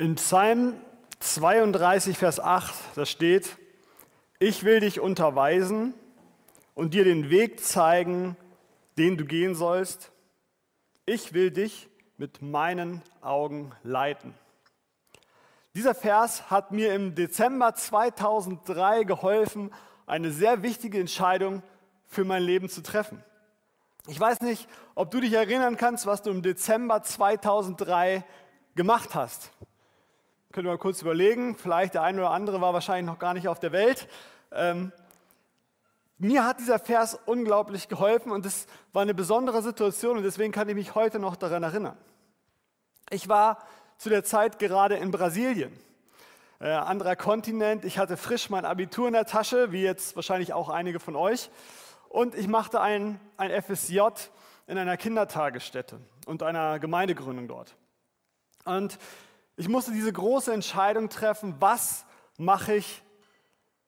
In Psalm 32, Vers 8, da steht, ich will dich unterweisen und dir den Weg zeigen, den du gehen sollst. Ich will dich mit meinen Augen leiten. Dieser Vers hat mir im Dezember 2003 geholfen, eine sehr wichtige Entscheidung für mein Leben zu treffen. Ich weiß nicht, ob du dich erinnern kannst, was du im Dezember 2003 gemacht hast. Können wir mal kurz überlegen. Vielleicht der eine oder andere war wahrscheinlich noch gar nicht auf der Welt. Ähm, mir hat dieser Vers unglaublich geholfen und es war eine besondere Situation und deswegen kann ich mich heute noch daran erinnern. Ich war zu der Zeit gerade in Brasilien, äh, anderer Kontinent. Ich hatte frisch mein Abitur in der Tasche, wie jetzt wahrscheinlich auch einige von euch. Und ich machte ein, ein FSJ in einer Kindertagesstätte und einer Gemeindegründung dort. Und ich musste diese große Entscheidung treffen, was mache ich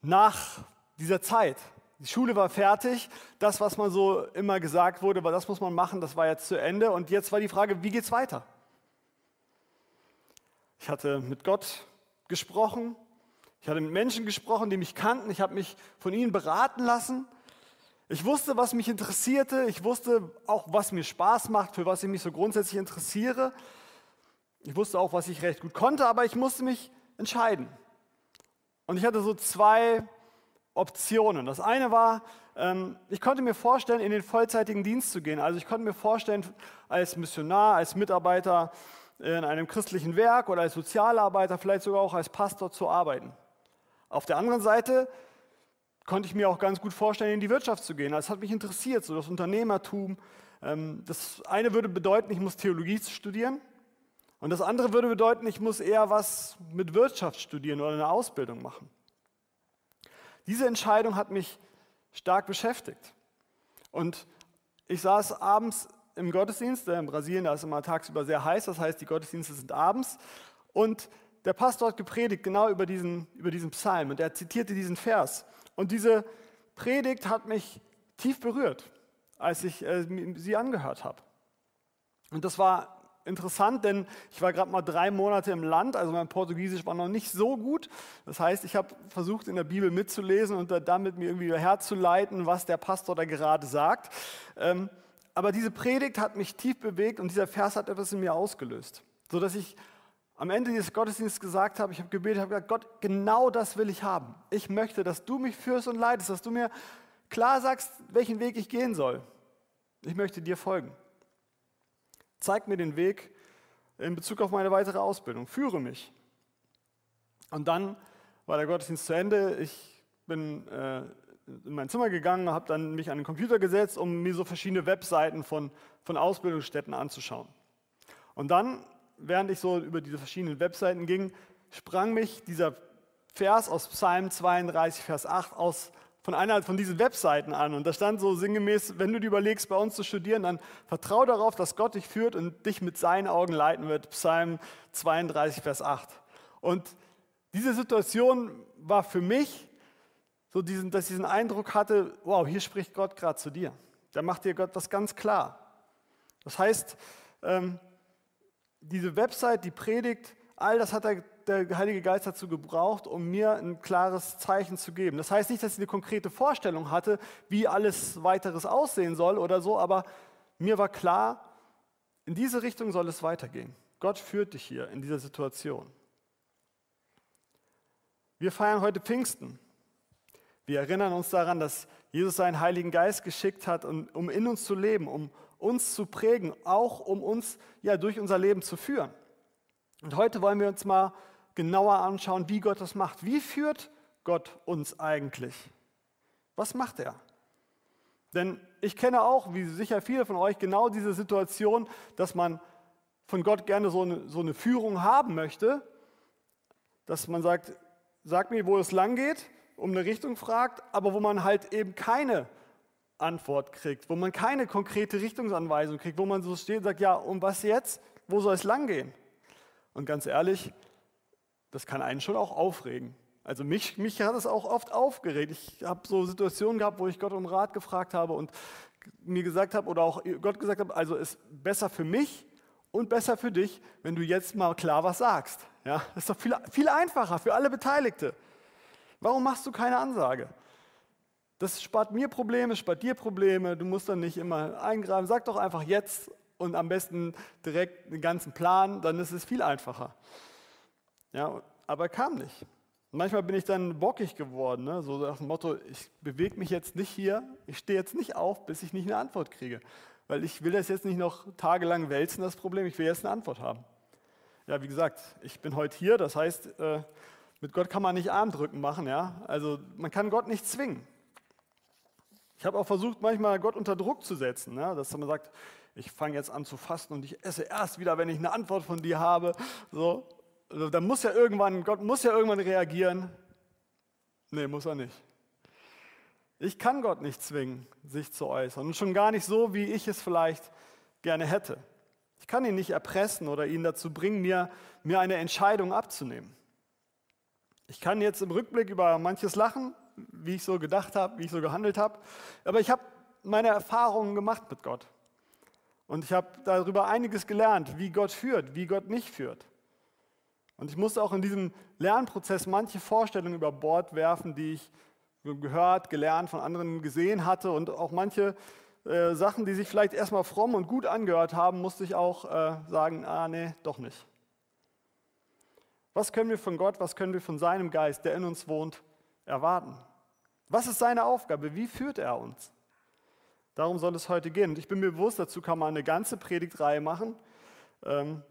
nach dieser Zeit. Die Schule war fertig, das, was man so immer gesagt wurde, das muss man machen, das war jetzt zu Ende. Und jetzt war die Frage, wie geht es weiter? Ich hatte mit Gott gesprochen, ich hatte mit Menschen gesprochen, die mich kannten, ich habe mich von ihnen beraten lassen. Ich wusste, was mich interessierte, ich wusste auch, was mir Spaß macht, für was ich mich so grundsätzlich interessiere. Ich wusste auch, was ich recht gut konnte, aber ich musste mich entscheiden. Und ich hatte so zwei Optionen. Das eine war, ähm, ich konnte mir vorstellen, in den vollzeitigen Dienst zu gehen. Also ich konnte mir vorstellen, als Missionar, als Mitarbeiter in einem christlichen Werk oder als Sozialarbeiter, vielleicht sogar auch als Pastor zu arbeiten. Auf der anderen Seite konnte ich mir auch ganz gut vorstellen, in die Wirtschaft zu gehen. Das hat mich interessiert, so das Unternehmertum. Ähm, das eine würde bedeuten, ich muss Theologie studieren. Und das andere würde bedeuten, ich muss eher was mit Wirtschaft studieren oder eine Ausbildung machen. Diese Entscheidung hat mich stark beschäftigt. Und ich saß abends im Gottesdienst, in Brasilien, da ist immer tagsüber sehr heiß, das heißt, die Gottesdienste sind abends. Und der Pastor hat gepredigt genau über diesen, über diesen Psalm und er zitierte diesen Vers. Und diese Predigt hat mich tief berührt, als ich äh, sie angehört habe. Und das war interessant, denn ich war gerade mal drei Monate im Land, also mein Portugiesisch war noch nicht so gut. Das heißt, ich habe versucht, in der Bibel mitzulesen und damit mir irgendwie herzuleiten, was der Pastor da gerade sagt. Ähm, aber diese Predigt hat mich tief bewegt und dieser Vers hat etwas in mir ausgelöst, sodass ich am Ende dieses Gottesdienstes gesagt habe, ich habe gebetet, habe gesagt, Gott, genau das will ich haben. Ich möchte, dass du mich führst und leitest, dass du mir klar sagst, welchen Weg ich gehen soll. Ich möchte dir folgen. Zeig mir den Weg in Bezug auf meine weitere Ausbildung. Führe mich. Und dann war der Gottesdienst zu Ende. Ich bin äh, in mein Zimmer gegangen, habe dann mich an den Computer gesetzt, um mir so verschiedene Webseiten von, von Ausbildungsstätten anzuschauen. Und dann, während ich so über diese verschiedenen Webseiten ging, sprang mich dieser Vers aus Psalm 32, Vers 8 aus von einer von diesen Webseiten an und da stand so sinngemäß, wenn du dir überlegst, bei uns zu studieren, dann vertraue darauf, dass Gott dich führt und dich mit seinen Augen leiten wird. Psalm 32, Vers 8. Und diese Situation war für mich so, diesen, dass ich diesen Eindruck hatte, wow, hier spricht Gott gerade zu dir. Da macht dir Gott was ganz klar. Das heißt, ähm, diese Website, die Predigt, all das hat der der Heilige Geist dazu gebraucht, um mir ein klares Zeichen zu geben. Das heißt nicht, dass ich eine konkrete Vorstellung hatte, wie alles weiteres aussehen soll oder so, aber mir war klar, in diese Richtung soll es weitergehen. Gott führt dich hier in dieser Situation. Wir feiern heute Pfingsten. Wir erinnern uns daran, dass Jesus seinen Heiligen Geist geschickt hat, um in uns zu leben, um uns zu prägen, auch um uns ja durch unser Leben zu führen. Und heute wollen wir uns mal genauer anschauen, wie Gott das macht. Wie führt Gott uns eigentlich? Was macht er? Denn ich kenne auch, wie sicher viele von euch, genau diese Situation, dass man von Gott gerne so eine, so eine Führung haben möchte, dass man sagt, sag mir, wo es lang geht, um eine Richtung fragt, aber wo man halt eben keine Antwort kriegt, wo man keine konkrete Richtungsanweisung kriegt, wo man so steht und sagt, ja, um was jetzt? Wo soll es lang gehen? Und ganz ehrlich, das kann einen schon auch aufregen. Also mich, mich hat es auch oft aufgeregt. Ich habe so Situationen gehabt, wo ich Gott um Rat gefragt habe und mir gesagt habe oder auch Gott gesagt habe, also ist besser für mich und besser für dich, wenn du jetzt mal klar was sagst. Ja, das ist doch viel, viel einfacher für alle Beteiligte. Warum machst du keine Ansage? Das spart mir Probleme, spart dir Probleme. Du musst dann nicht immer eingreifen. Sag doch einfach jetzt und am besten direkt den ganzen Plan, dann ist es viel einfacher. Ja, aber kam nicht. manchmal bin ich dann bockig geworden, ne? so nach dem Motto, ich bewege mich jetzt nicht hier, ich stehe jetzt nicht auf, bis ich nicht eine Antwort kriege. Weil ich will das jetzt nicht noch tagelang wälzen, das Problem, ich will jetzt eine Antwort haben. Ja, wie gesagt, ich bin heute hier, das heißt, äh, mit Gott kann man nicht Armdrücken machen, ja. Also man kann Gott nicht zwingen. Ich habe auch versucht, manchmal Gott unter Druck zu setzen, ja? dass man sagt, ich fange jetzt an zu fasten und ich esse erst wieder, wenn ich eine Antwort von dir habe. So, also, dann muss ja irgendwann, Gott muss ja irgendwann reagieren. Nee, muss er nicht. Ich kann Gott nicht zwingen, sich zu äußern. Und schon gar nicht so, wie ich es vielleicht gerne hätte. Ich kann ihn nicht erpressen oder ihn dazu bringen, mir, mir eine Entscheidung abzunehmen. Ich kann jetzt im Rückblick über manches lachen, wie ich so gedacht habe, wie ich so gehandelt habe. Aber ich habe meine Erfahrungen gemacht mit Gott. Und ich habe darüber einiges gelernt, wie Gott führt, wie Gott nicht führt. Und ich musste auch in diesem Lernprozess manche Vorstellungen über Bord werfen, die ich gehört, gelernt, von anderen gesehen hatte. Und auch manche äh, Sachen, die sich vielleicht erstmal fromm und gut angehört haben, musste ich auch äh, sagen, ah nee, doch nicht. Was können wir von Gott, was können wir von seinem Geist, der in uns wohnt, erwarten? Was ist seine Aufgabe? Wie führt er uns? Darum soll es heute gehen. Und ich bin mir bewusst, dazu kann man eine ganze Predigtreihe machen. Ähm,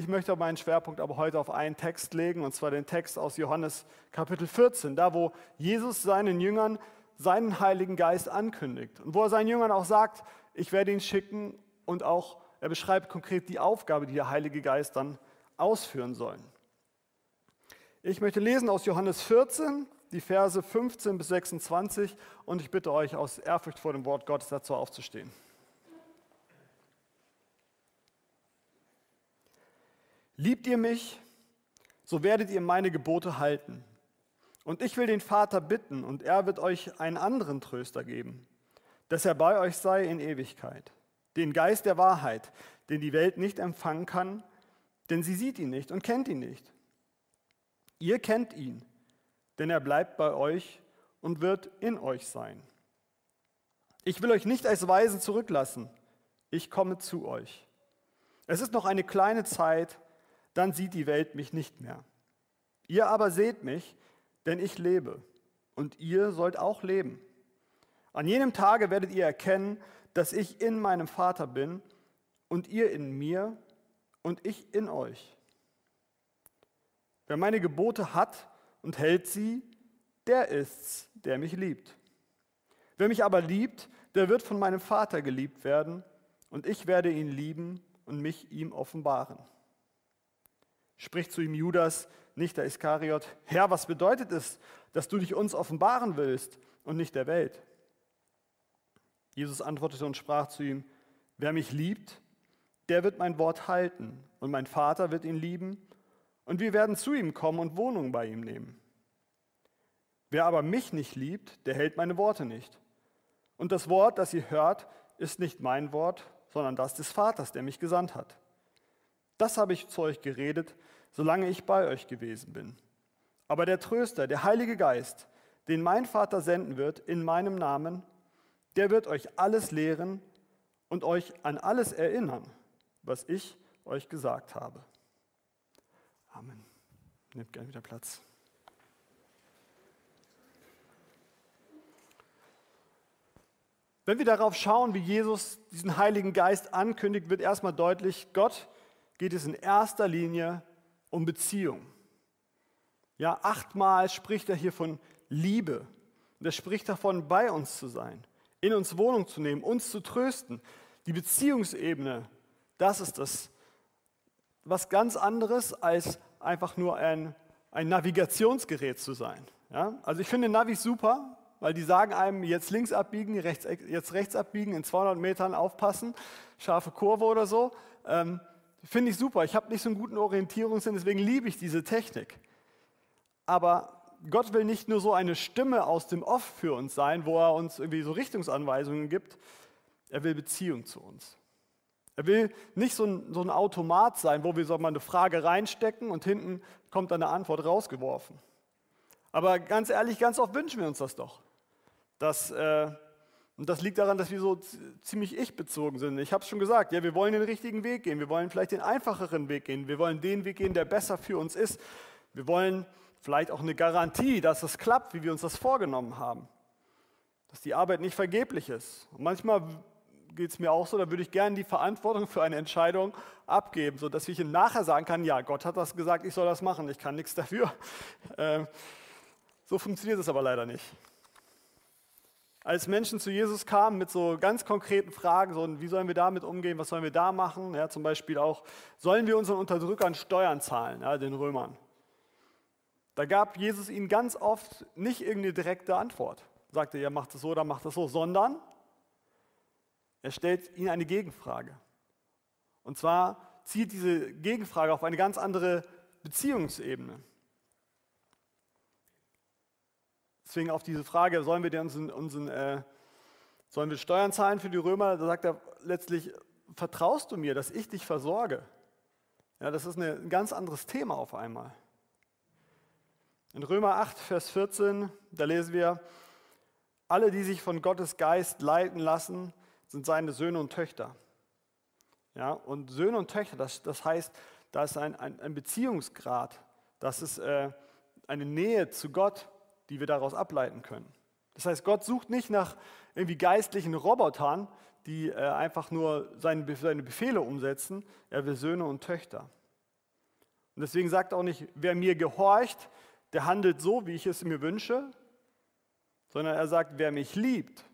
ich möchte meinen Schwerpunkt aber heute auf einen Text legen, und zwar den Text aus Johannes Kapitel 14, da wo Jesus seinen Jüngern seinen Heiligen Geist ankündigt und wo er seinen Jüngern auch sagt, ich werde ihn schicken und auch er beschreibt konkret die Aufgabe, die der Heilige Geist dann ausführen soll. Ich möchte lesen aus Johannes 14, die Verse 15 bis 26 und ich bitte euch aus Ehrfurcht vor dem Wort Gottes dazu aufzustehen. Liebt ihr mich, so werdet ihr meine Gebote halten. Und ich will den Vater bitten, und er wird euch einen anderen Tröster geben, dass er bei euch sei in Ewigkeit. Den Geist der Wahrheit, den die Welt nicht empfangen kann, denn sie sieht ihn nicht und kennt ihn nicht. Ihr kennt ihn, denn er bleibt bei euch und wird in euch sein. Ich will euch nicht als Weisen zurücklassen, ich komme zu euch. Es ist noch eine kleine Zeit, dann sieht die Welt mich nicht mehr. Ihr aber seht mich, denn ich lebe und ihr sollt auch leben. An jenem Tage werdet ihr erkennen, dass ich in meinem Vater bin und ihr in mir und ich in euch. Wer meine Gebote hat und hält sie, der ist's, der mich liebt. Wer mich aber liebt, der wird von meinem Vater geliebt werden und ich werde ihn lieben und mich ihm offenbaren spricht zu ihm Judas, nicht der Iskariot, Herr, was bedeutet es, dass du dich uns offenbaren willst und nicht der Welt? Jesus antwortete und sprach zu ihm, wer mich liebt, der wird mein Wort halten und mein Vater wird ihn lieben und wir werden zu ihm kommen und Wohnung bei ihm nehmen. Wer aber mich nicht liebt, der hält meine Worte nicht. Und das Wort, das ihr hört, ist nicht mein Wort, sondern das des Vaters, der mich gesandt hat. Das habe ich zu euch geredet, solange ich bei euch gewesen bin. Aber der Tröster, der Heilige Geist, den mein Vater senden wird in meinem Namen, der wird euch alles lehren und euch an alles erinnern, was ich euch gesagt habe. Amen. Nehmt gerne wieder Platz. Wenn wir darauf schauen, wie Jesus diesen Heiligen Geist ankündigt, wird erstmal deutlich, Gott geht es in erster Linie um Beziehung. Ja, achtmal spricht er hier von Liebe. Und er spricht davon, bei uns zu sein, in uns Wohnung zu nehmen, uns zu trösten. Die Beziehungsebene, das ist das, was ganz anderes als einfach nur ein, ein Navigationsgerät zu sein. Ja? Also ich finde Navis super, weil die sagen einem, jetzt links abbiegen, rechts, jetzt rechts abbiegen, in 200 Metern aufpassen, scharfe Kurve oder so. Ähm, Finde ich super. Ich habe nicht so einen guten Orientierungssinn, deswegen liebe ich diese Technik. Aber Gott will nicht nur so eine Stimme aus dem Off für uns sein, wo er uns irgendwie so Richtungsanweisungen gibt. Er will Beziehung zu uns. Er will nicht so ein, so ein Automat sein, wo wir so mal eine Frage reinstecken und hinten kommt dann eine Antwort rausgeworfen. Aber ganz ehrlich, ganz oft wünschen wir uns das doch. Dass, äh, und das liegt daran, dass wir so ziemlich ich-bezogen sind. Ich habe es schon gesagt, ja, wir wollen den richtigen Weg gehen. Wir wollen vielleicht den einfacheren Weg gehen. Wir wollen den Weg gehen, der besser für uns ist. Wir wollen vielleicht auch eine Garantie, dass es klappt, wie wir uns das vorgenommen haben. Dass die Arbeit nicht vergeblich ist. Und manchmal geht es mir auch so, da würde ich gerne die Verantwortung für eine Entscheidung abgeben, sodass ich ihm nachher sagen kann, ja, Gott hat das gesagt, ich soll das machen, ich kann nichts dafür. Ähm, so funktioniert es aber leider nicht. Als Menschen zu Jesus kamen mit so ganz konkreten Fragen, so wie sollen wir damit umgehen, was sollen wir da machen, ja, zum Beispiel auch, sollen wir unseren Unterdrückern Steuern zahlen, ja, den Römern. Da gab Jesus ihnen ganz oft nicht irgendeine direkte Antwort. Sagte, ja, macht es so oder macht es so, sondern er stellt ihnen eine Gegenfrage. Und zwar zielt diese Gegenfrage auf eine ganz andere Beziehungsebene. Deswegen auf diese Frage, sollen wir, unseren, unseren, äh, sollen wir Steuern zahlen für die Römer? Da sagt er letztlich, vertraust du mir, dass ich dich versorge? Ja, das ist ein ganz anderes Thema auf einmal. In Römer 8, Vers 14, da lesen wir, alle, die sich von Gottes Geist leiten lassen, sind seine Söhne und Töchter. Ja, und Söhne und Töchter, das, das heißt, da ist ein, ein, ein Beziehungsgrad, das ist äh, eine Nähe zu Gott, die wir daraus ableiten können. Das heißt, Gott sucht nicht nach irgendwie geistlichen Robotern, die äh, einfach nur seine, seine Befehle umsetzen. Er will Söhne und Töchter. Und deswegen sagt auch nicht, wer mir gehorcht, der handelt so, wie ich es mir wünsche, sondern er sagt, wer mich liebt,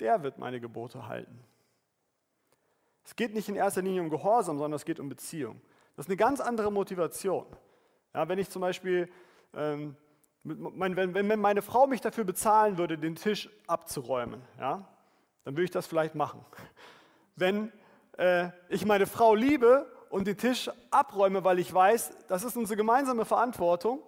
der wird meine Gebote halten. Es geht nicht in erster Linie um Gehorsam, sondern es geht um Beziehung. Das ist eine ganz andere Motivation. Ja, wenn ich zum Beispiel ähm, wenn, meine Frau mich dafür bezahlen würde, den Tisch abzuräumen, ja, dann würde ich das vielleicht machen. Wenn äh, ich meine Frau liebe und den Tisch abräume, weil ich weiß, das ist unsere gemeinsame Verantwortung,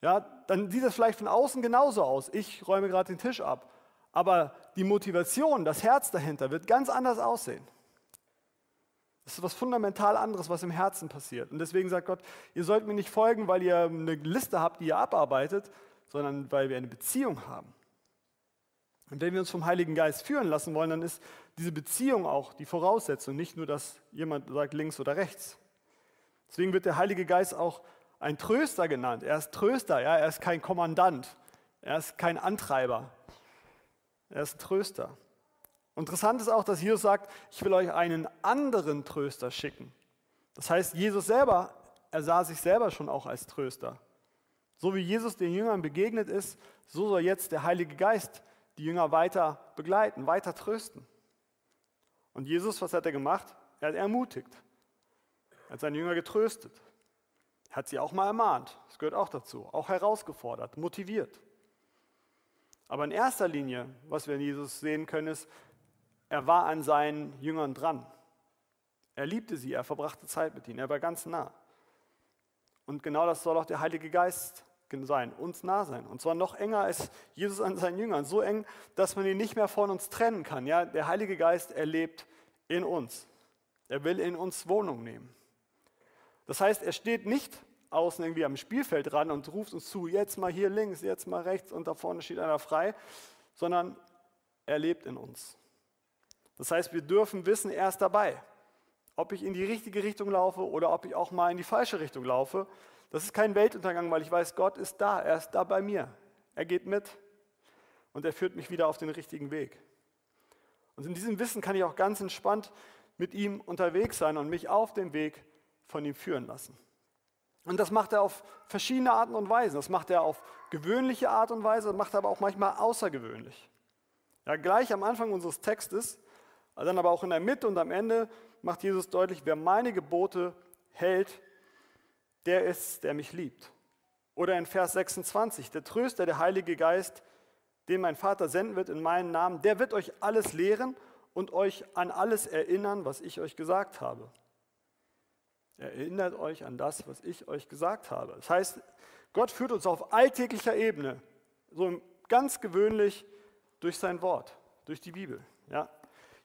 ja, dann sieht das vielleicht von außen genauso aus. Ich räume gerade den Tisch ab. Aber die Motivation, das Herz dahinter wird ganz anders aussehen. Das ist was fundamental anderes, was im Herzen passiert. Und deswegen sagt Gott, ihr sollt mir nicht folgen, weil ihr eine Liste habt, die ihr abarbeitet, sondern weil wir eine Beziehung haben. Und wenn wir uns vom Heiligen Geist führen lassen wollen, dann ist diese Beziehung auch die Voraussetzung, nicht nur, dass jemand sagt links oder rechts. Deswegen wird der Heilige Geist auch ein Tröster genannt. Er ist Tröster, ja? er ist kein Kommandant, er ist kein Antreiber, er ist Tröster. Interessant ist auch, dass Jesus sagt, ich will euch einen anderen Tröster schicken. Das heißt, Jesus selber, er sah sich selber schon auch als Tröster. So wie Jesus den Jüngern begegnet ist, so soll jetzt der Heilige Geist die Jünger weiter begleiten, weiter trösten. Und Jesus, was hat er gemacht? Er hat ermutigt. Er hat seine Jünger getröstet. Er hat sie auch mal ermahnt. Das gehört auch dazu. Auch herausgefordert, motiviert. Aber in erster Linie, was wir in Jesus sehen können, ist, er war an seinen Jüngern dran. Er liebte sie, er verbrachte Zeit mit ihnen, er war ganz nah. Und genau das soll auch der Heilige Geist sein, uns nah sein. Und zwar noch enger als Jesus an seinen Jüngern. So eng, dass man ihn nicht mehr von uns trennen kann. Ja, der Heilige Geist, er lebt in uns. Er will in uns Wohnung nehmen. Das heißt, er steht nicht außen irgendwie am Spielfeld ran und ruft uns zu, jetzt mal hier links, jetzt mal rechts und da vorne steht einer frei, sondern er lebt in uns. Das heißt, wir dürfen wissen, er ist dabei. Ob ich in die richtige Richtung laufe oder ob ich auch mal in die falsche Richtung laufe, das ist kein Weltuntergang, weil ich weiß, Gott ist da, er ist da bei mir. Er geht mit und er führt mich wieder auf den richtigen Weg. Und in diesem Wissen kann ich auch ganz entspannt mit ihm unterwegs sein und mich auf dem Weg von ihm führen lassen. Und das macht er auf verschiedene Arten und Weisen. Das macht er auf gewöhnliche Art und Weise, macht er aber auch manchmal außergewöhnlich. Ja, gleich am Anfang unseres Textes dann aber auch in der Mitte und am Ende macht Jesus deutlich, wer meine Gebote hält, der ist, der mich liebt. Oder in Vers 26, der Tröster, der Heilige Geist, den mein Vater senden wird in meinen Namen, der wird euch alles lehren und euch an alles erinnern, was ich euch gesagt habe. Erinnert euch an das, was ich euch gesagt habe. Das heißt, Gott führt uns auf alltäglicher Ebene, so ganz gewöhnlich durch sein Wort, durch die Bibel. Ja?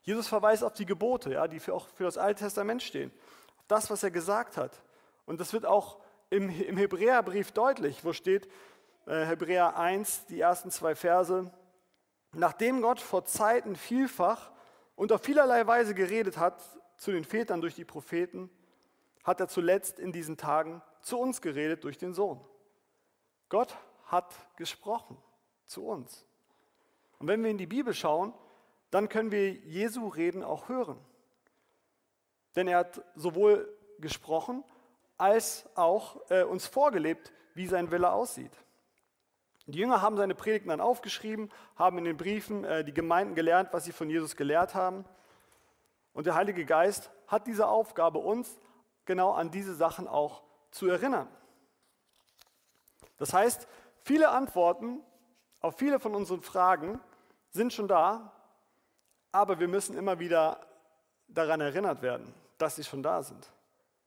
Jesus verweist auf die Gebote, ja, die für, auch für das Alte Testament stehen, auf das, was er gesagt hat. Und das wird auch im, im Hebräerbrief deutlich, wo steht, äh, Hebräer 1, die ersten zwei Verse, nachdem Gott vor Zeiten vielfach und auf vielerlei Weise geredet hat zu den Vätern durch die Propheten, hat er zuletzt in diesen Tagen zu uns geredet durch den Sohn. Gott hat gesprochen zu uns. Und wenn wir in die Bibel schauen, dann können wir Jesu Reden auch hören. Denn er hat sowohl gesprochen als auch äh, uns vorgelebt, wie sein Wille aussieht. Die Jünger haben seine Predigten dann aufgeschrieben, haben in den Briefen äh, die Gemeinden gelernt, was sie von Jesus gelehrt haben. Und der Heilige Geist hat diese Aufgabe, uns genau an diese Sachen auch zu erinnern. Das heißt, viele Antworten auf viele von unseren Fragen sind schon da, aber wir müssen immer wieder daran erinnert werden, dass sie schon da sind.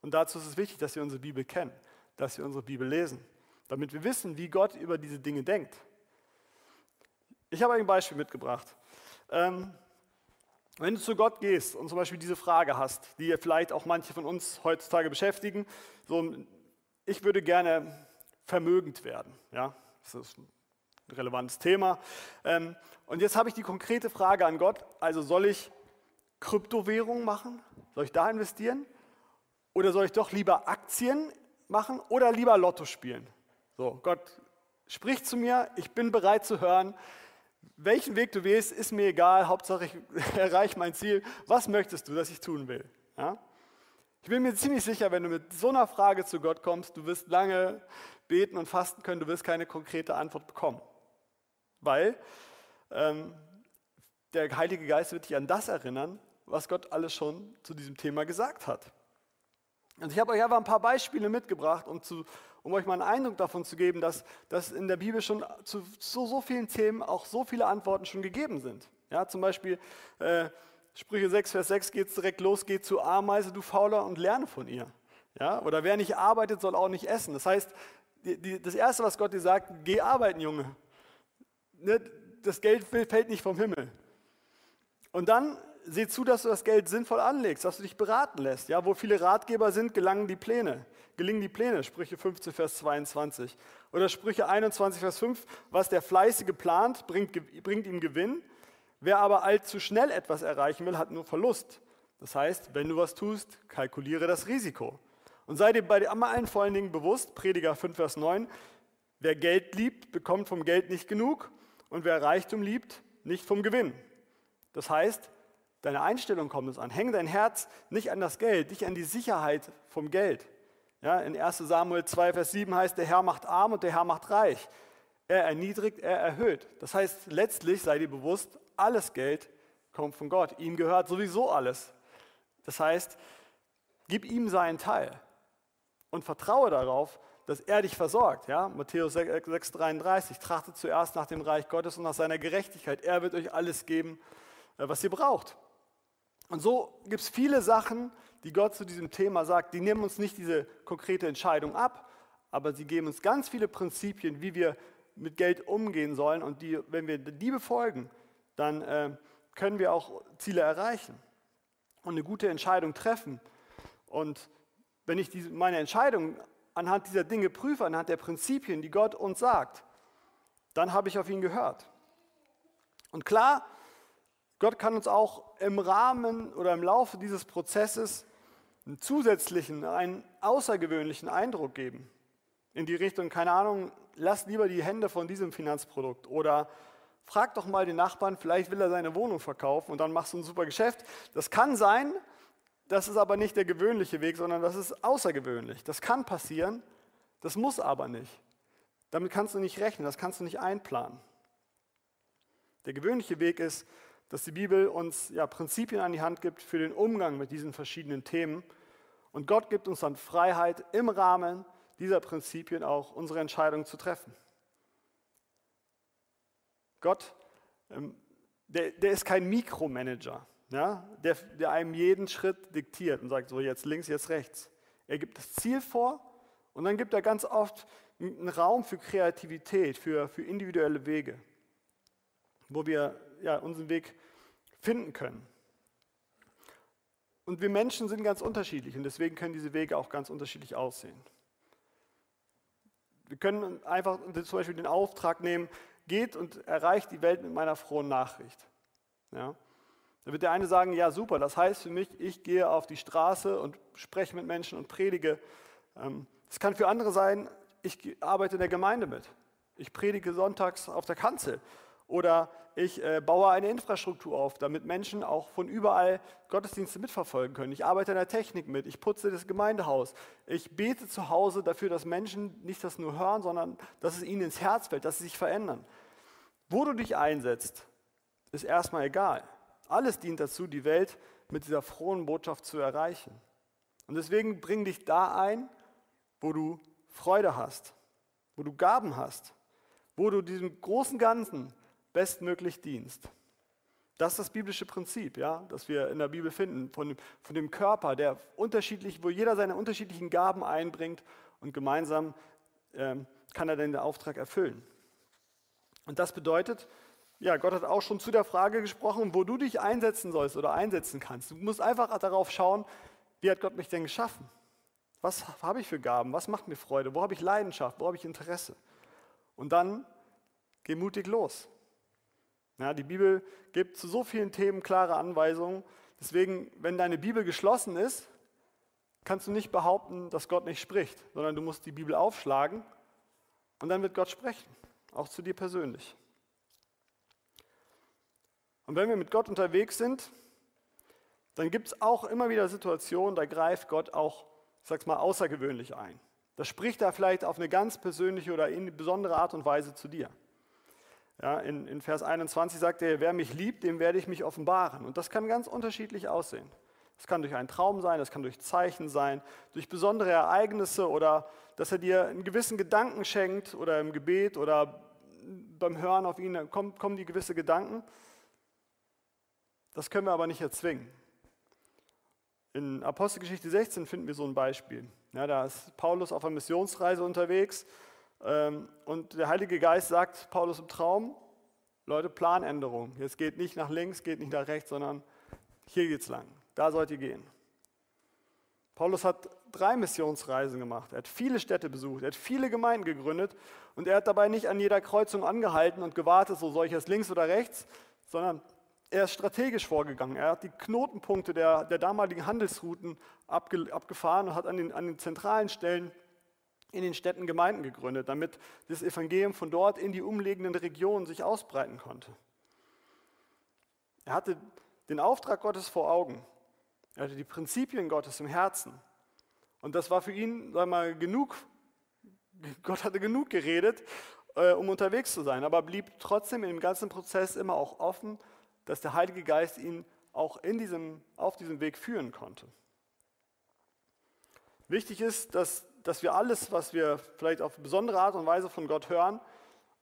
Und dazu ist es wichtig, dass wir unsere Bibel kennen, dass wir unsere Bibel lesen, damit wir wissen, wie Gott über diese Dinge denkt. Ich habe ein Beispiel mitgebracht. Ähm, wenn du zu Gott gehst und zum Beispiel diese Frage hast, die vielleicht auch manche von uns heutzutage beschäftigen, so, ich würde gerne vermögend werden. Ja? Das ist relevantes Thema. Ähm, und jetzt habe ich die konkrete Frage an Gott, also soll ich Kryptowährungen machen? Soll ich da investieren? Oder soll ich doch lieber Aktien machen oder lieber Lotto spielen? So, Gott spricht zu mir, ich bin bereit zu hören. Welchen Weg du wählst, ist mir egal. Hauptsache, ich erreiche mein Ziel. Was möchtest du, dass ich tun will? Ja? Ich bin mir ziemlich sicher, wenn du mit so einer Frage zu Gott kommst, du wirst lange beten und fasten können, du wirst keine konkrete Antwort bekommen. Weil ähm, der Heilige Geist wird dich an das erinnern, was Gott alles schon zu diesem Thema gesagt hat. Und ich habe euch einfach ein paar Beispiele mitgebracht, um, zu, um euch mal einen Eindruck davon zu geben, dass, dass in der Bibel schon zu so, so vielen Themen auch so viele Antworten schon gegeben sind. Ja, zum Beispiel äh, Sprüche 6, Vers 6 geht es direkt los, geh zu Ameise, du Fauler, und lerne von ihr. Ja, oder wer nicht arbeitet, soll auch nicht essen. Das heißt, die, die, das Erste, was Gott dir sagt, geh arbeiten, Junge. Ne, das Geld fällt nicht vom Himmel. Und dann seh zu, dass du das Geld sinnvoll anlegst, dass du dich beraten lässt. Ja, wo viele Ratgeber sind, gelangen die Pläne. Gelingen die Pläne, Sprüche 15, Vers 22. Oder Sprüche 21, Vers 5, was der Fleißige plant, bringt, bringt ihm Gewinn. Wer aber allzu schnell etwas erreichen will, hat nur Verlust. Das heißt, wenn du was tust, kalkuliere das Risiko. Und sei dir bei allen vor allen Dingen bewusst, Prediger 5, Vers 9, wer Geld liebt, bekommt vom Geld nicht genug und wer Reichtum liebt, nicht vom Gewinn. Das heißt, Deine Einstellung kommt es an. Häng dein Herz nicht an das Geld, nicht an die Sicherheit vom Geld. Ja, in 1 Samuel 2, Vers 7 heißt, der Herr macht arm und der Herr macht reich. Er erniedrigt, er erhöht. Das heißt, letztlich sei dir bewusst, alles Geld kommt von Gott. Ihm gehört sowieso alles. Das heißt, gib ihm seinen Teil und vertraue darauf, dass er dich versorgt. Ja? Matthäus 6, 33, trachtet zuerst nach dem Reich Gottes und nach seiner Gerechtigkeit. Er wird euch alles geben, äh, was ihr braucht. Und so gibt es viele Sachen, die Gott zu diesem Thema sagt, die nehmen uns nicht diese konkrete Entscheidung ab, aber sie geben uns ganz viele Prinzipien, wie wir mit Geld umgehen sollen. Und die, wenn wir die befolgen, dann äh, können wir auch Ziele erreichen und eine gute Entscheidung treffen. Und wenn ich diese, meine Entscheidung anhand dieser Dinge prüfe, anhand der Prinzipien, die Gott uns sagt, dann habe ich auf ihn gehört. Und klar, Gott kann uns auch im Rahmen oder im Laufe dieses Prozesses einen zusätzlichen, einen außergewöhnlichen Eindruck geben. In die Richtung, keine Ahnung, lass lieber die Hände von diesem Finanzprodukt oder frag doch mal den Nachbarn, vielleicht will er seine Wohnung verkaufen und dann machst du ein super Geschäft. Das kann sein, das ist aber nicht der gewöhnliche Weg, sondern das ist außergewöhnlich. Das kann passieren, das muss aber nicht. Damit kannst du nicht rechnen, das kannst du nicht einplanen. Der gewöhnliche Weg ist, dass die Bibel uns ja, Prinzipien an die Hand gibt für den Umgang mit diesen verschiedenen Themen. Und Gott gibt uns dann Freiheit, im Rahmen dieser Prinzipien auch unsere Entscheidungen zu treffen. Gott, ähm, der, der ist kein Mikromanager, ja, der, der einem jeden Schritt diktiert und sagt, so jetzt links, jetzt rechts. Er gibt das Ziel vor und dann gibt er ganz oft einen Raum für Kreativität, für, für individuelle Wege, wo wir ja, unseren Weg finden können. Und wir Menschen sind ganz unterschiedlich und deswegen können diese Wege auch ganz unterschiedlich aussehen. Wir können einfach zum Beispiel den Auftrag nehmen, geht und erreicht die Welt mit meiner frohen Nachricht. Ja? Da wird der eine sagen, ja super, das heißt für mich, ich gehe auf die Straße und spreche mit Menschen und predige. Ähm, es kann für andere sein, ich arbeite in der Gemeinde mit. Ich predige sonntags auf der Kanzel. Oder ich äh, baue eine Infrastruktur auf, damit Menschen auch von überall Gottesdienste mitverfolgen können. Ich arbeite in der Technik mit, ich putze das Gemeindehaus. Ich bete zu Hause dafür, dass Menschen nicht das nur hören, sondern dass es ihnen ins Herz fällt, dass sie sich verändern. Wo du dich einsetzt, ist erstmal egal. Alles dient dazu, die Welt mit dieser frohen Botschaft zu erreichen. Und deswegen bring dich da ein, wo du Freude hast, wo du Gaben hast, wo du diesem großen Ganzen bestmöglich dienst. Das ist das biblische Prinzip, ja, das wir in der Bibel finden, von dem, von dem Körper, der unterschiedlich, wo jeder seine unterschiedlichen Gaben einbringt und gemeinsam ähm, kann er den Auftrag erfüllen. Und das bedeutet, ja, Gott hat auch schon zu der Frage gesprochen, wo du dich einsetzen sollst oder einsetzen kannst. Du musst einfach darauf schauen, wie hat Gott mich denn geschaffen? Was habe ich für Gaben? Was macht mir Freude? Wo habe ich Leidenschaft? Wo habe ich Interesse? Und dann geh mutig los. Ja, die Bibel gibt zu so vielen Themen klare Anweisungen. Deswegen, wenn deine Bibel geschlossen ist, kannst du nicht behaupten, dass Gott nicht spricht, sondern du musst die Bibel aufschlagen und dann wird Gott sprechen, auch zu dir persönlich. Und wenn wir mit Gott unterwegs sind, dann gibt es auch immer wieder Situationen, da greift Gott auch, ich sag's mal, außergewöhnlich ein. Da spricht er vielleicht auf eine ganz persönliche oder in besondere Art und Weise zu dir. Ja, in, in Vers 21 sagt er, wer mich liebt, dem werde ich mich offenbaren. Und das kann ganz unterschiedlich aussehen. Das kann durch einen Traum sein, das kann durch Zeichen sein, durch besondere Ereignisse oder dass er dir einen gewissen Gedanken schenkt oder im Gebet oder beim Hören auf ihn kommen, kommen die gewisse Gedanken. Das können wir aber nicht erzwingen. In Apostelgeschichte 16 finden wir so ein Beispiel. Ja, da ist Paulus auf einer Missionsreise unterwegs ähm, und der Heilige Geist sagt Paulus im Traum, Leute, Planänderung. Jetzt geht nicht nach links, geht nicht nach rechts, sondern hier geht's lang. Da sollt ihr gehen. Paulus hat drei Missionsreisen gemacht. Er hat viele Städte besucht, er hat viele Gemeinden gegründet und er hat dabei nicht an jeder Kreuzung angehalten und gewartet, so soll ich jetzt links oder rechts, sondern er ist strategisch vorgegangen. Er hat die Knotenpunkte der, der damaligen Handelsrouten abge, abgefahren und hat an den, an den zentralen Stellen in den Städten Gemeinden gegründet, damit das Evangelium von dort in die umliegenden Regionen sich ausbreiten konnte. Er hatte den Auftrag Gottes vor Augen. Er hatte die Prinzipien Gottes im Herzen. Und das war für ihn, sag mal, genug. Gott hatte genug geredet, äh, um unterwegs zu sein, aber blieb trotzdem in dem ganzen Prozess immer auch offen, dass der Heilige Geist ihn auch in diesem, auf diesem Weg führen konnte. Wichtig ist, dass dass wir alles, was wir vielleicht auf besondere Art und Weise von Gott hören,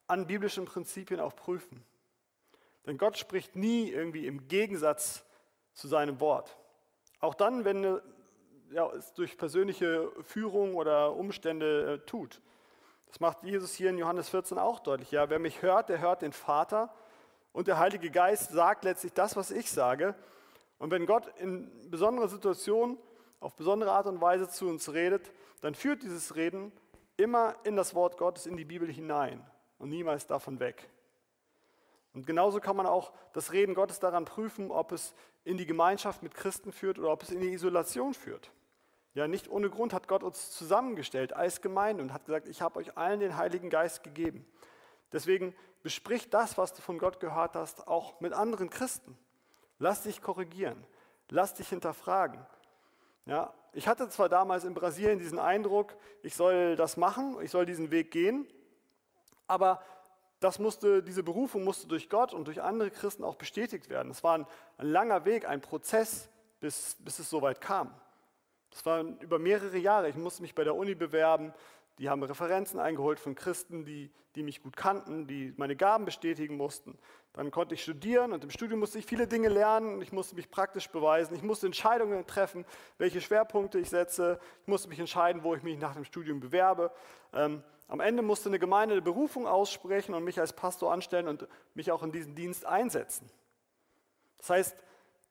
an biblischen Prinzipien auch prüfen. Denn Gott spricht nie irgendwie im Gegensatz zu seinem Wort. Auch dann, wenn ja, es durch persönliche Führung oder Umstände äh, tut. Das macht Jesus hier in Johannes 14 auch deutlich. Ja, wer mich hört, der hört den Vater. Und der Heilige Geist sagt letztlich das, was ich sage. Und wenn Gott in besonderer Situation auf besondere Art und Weise zu uns redet, dann führt dieses Reden immer in das Wort Gottes, in die Bibel hinein und niemals davon weg. Und genauso kann man auch das Reden Gottes daran prüfen, ob es in die Gemeinschaft mit Christen führt oder ob es in die Isolation führt. Ja, nicht ohne Grund hat Gott uns zusammengestellt als Gemeinde und hat gesagt, ich habe euch allen den Heiligen Geist gegeben. Deswegen besprich das, was du von Gott gehört hast, auch mit anderen Christen. Lass dich korrigieren, lass dich hinterfragen. Ja, ich hatte zwar damals in Brasilien diesen Eindruck, ich soll das machen, ich soll diesen Weg gehen, aber das musste, diese Berufung musste durch Gott und durch andere Christen auch bestätigt werden. Es war ein, ein langer Weg, ein Prozess, bis, bis es soweit kam. Das war über mehrere Jahre. Ich musste mich bei der Uni bewerben, die haben Referenzen eingeholt von Christen, die, die mich gut kannten, die meine Gaben bestätigen mussten. Dann konnte ich studieren und im Studium musste ich viele Dinge lernen. Ich musste mich praktisch beweisen. Ich musste Entscheidungen treffen, welche Schwerpunkte ich setze. Ich musste mich entscheiden, wo ich mich nach dem Studium bewerbe. Ähm, am Ende musste eine Gemeinde eine Berufung aussprechen und mich als Pastor anstellen und mich auch in diesen Dienst einsetzen. Das heißt,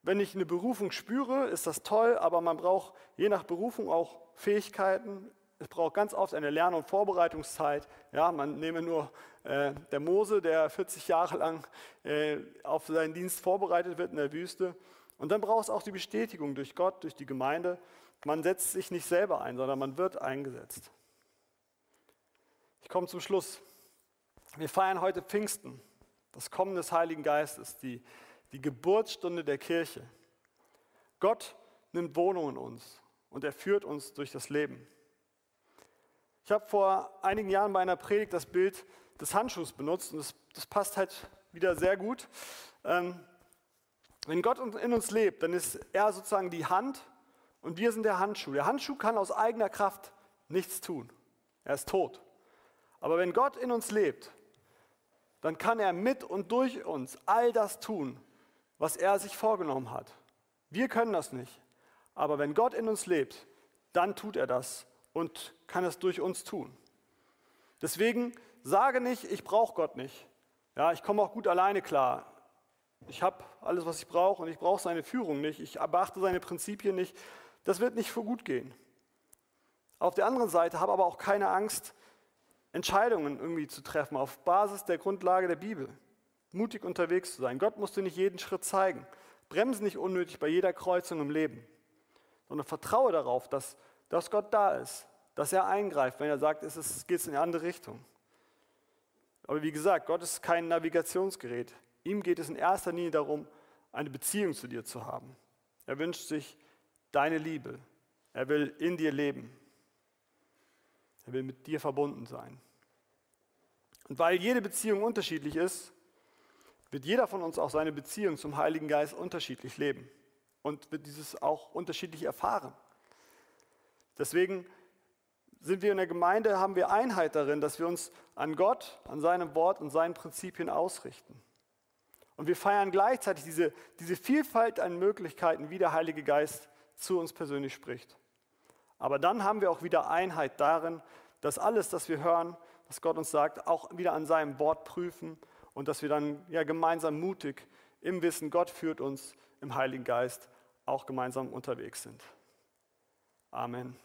wenn ich eine Berufung spüre, ist das toll, aber man braucht je nach Berufung auch Fähigkeiten. Es braucht ganz oft eine Lern- und Vorbereitungszeit. Ja, man nehme nur äh, der Mose, der 40 Jahre lang äh, auf seinen Dienst vorbereitet wird in der Wüste. Und dann braucht es auch die Bestätigung durch Gott, durch die Gemeinde. Man setzt sich nicht selber ein, sondern man wird eingesetzt. Ich komme zum Schluss. Wir feiern heute Pfingsten, das Kommen des Heiligen Geistes, die, die Geburtsstunde der Kirche. Gott nimmt Wohnung in uns und er führt uns durch das Leben. Ich habe vor einigen Jahren bei einer Predigt das Bild des Handschuhs benutzt und das, das passt halt wieder sehr gut. Ähm, wenn Gott in uns lebt, dann ist er sozusagen die Hand und wir sind der Handschuh. Der Handschuh kann aus eigener Kraft nichts tun. Er ist tot. Aber wenn Gott in uns lebt, dann kann er mit und durch uns all das tun, was er sich vorgenommen hat. Wir können das nicht. Aber wenn Gott in uns lebt, dann tut er das und kann es durch uns tun. Deswegen sage nicht, ich brauche Gott nicht. Ja, ich komme auch gut alleine klar. Ich habe alles, was ich brauche und ich brauche seine Führung nicht. Ich beachte seine Prinzipien nicht. Das wird nicht für gut gehen. Auf der anderen Seite habe aber auch keine Angst, Entscheidungen irgendwie zu treffen auf Basis der Grundlage der Bibel. Mutig unterwegs zu sein. Gott muss dir nicht jeden Schritt zeigen. Bremse nicht unnötig bei jeder Kreuzung im Leben, sondern vertraue darauf, dass, dass Gott da ist, dass er eingreift, wenn er sagt, es, geht in eine andere Richtung. Aber wie gesagt, Gott ist kein Navigationsgerät. Ihm geht es in erster Linie darum, eine Beziehung zu dir zu haben. Er wünscht sich deine Liebe. Er will in dir leben. Er will mit dir verbunden sein. Und weil jede Beziehung unterschiedlich ist, wird jeder von uns auch seine Beziehung zum Heiligen Geist unterschiedlich leben und wird dieses auch unterschiedlich erfahren. Deswegen sind wir in der Gemeinde, haben wir Einheit darin, dass wir uns an Gott, an seinem Wort und seinen Prinzipien ausrichten. Und wir feiern gleichzeitig diese, diese Vielfalt an Möglichkeiten, wie der Heilige Geist zu uns persönlich spricht. Aber dann haben wir auch wieder Einheit darin, dass alles, das wir hören, was Gott uns sagt, auch wieder an seinem Wort prüfen und dass wir dann ja gemeinsam mutig im Wissen, Gott führt uns im Heiligen Geist, auch gemeinsam unterwegs sind. Amen.